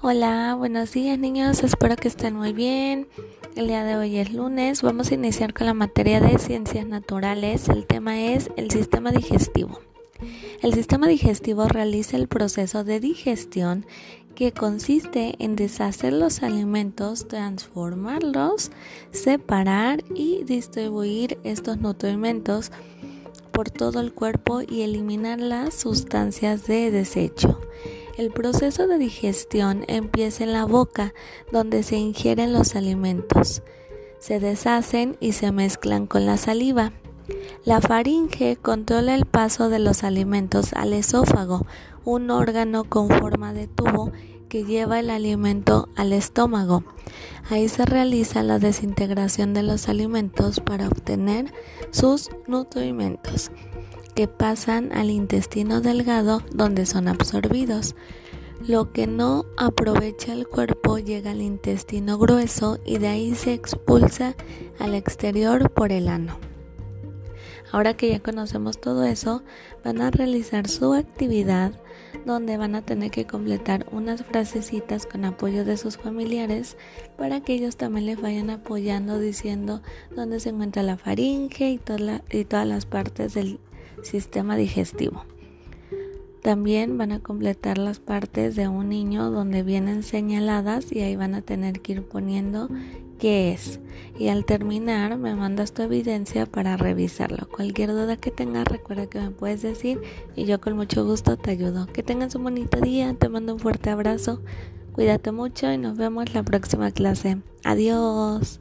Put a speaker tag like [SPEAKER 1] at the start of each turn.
[SPEAKER 1] Hola, buenos días niños, espero que estén muy bien. El día de hoy es lunes, vamos a iniciar con la materia de ciencias naturales. El tema es el sistema digestivo. El sistema digestivo realiza el proceso de digestión que consiste en deshacer los alimentos, transformarlos, separar y distribuir estos nutrimentos por todo el cuerpo y eliminar las sustancias de desecho. El proceso de digestión empieza en la boca, donde se ingieren los alimentos. Se deshacen y se mezclan con la saliva. La faringe controla el paso de los alimentos al esófago, un órgano con forma de tubo que lleva el alimento al estómago. Ahí se realiza la desintegración de los alimentos para obtener sus nutrimentos que pasan al intestino delgado donde son absorbidos. Lo que no aprovecha el cuerpo llega al intestino grueso y de ahí se expulsa al exterior por el ano. Ahora que ya conocemos todo eso, van a realizar su actividad donde van a tener que completar unas frasecitas con apoyo de sus familiares para que ellos también les vayan apoyando diciendo dónde se encuentra la faringe y, y todas las partes del sistema digestivo. También van a completar las partes de un niño donde vienen señaladas y ahí van a tener que ir poniendo qué es. Y al terminar me mandas tu evidencia para revisarlo. Cualquier duda que tengas recuerda que me puedes decir y yo con mucho gusto te ayudo. Que tengas un bonito día, te mando un fuerte abrazo, cuídate mucho y nos vemos la próxima clase. Adiós.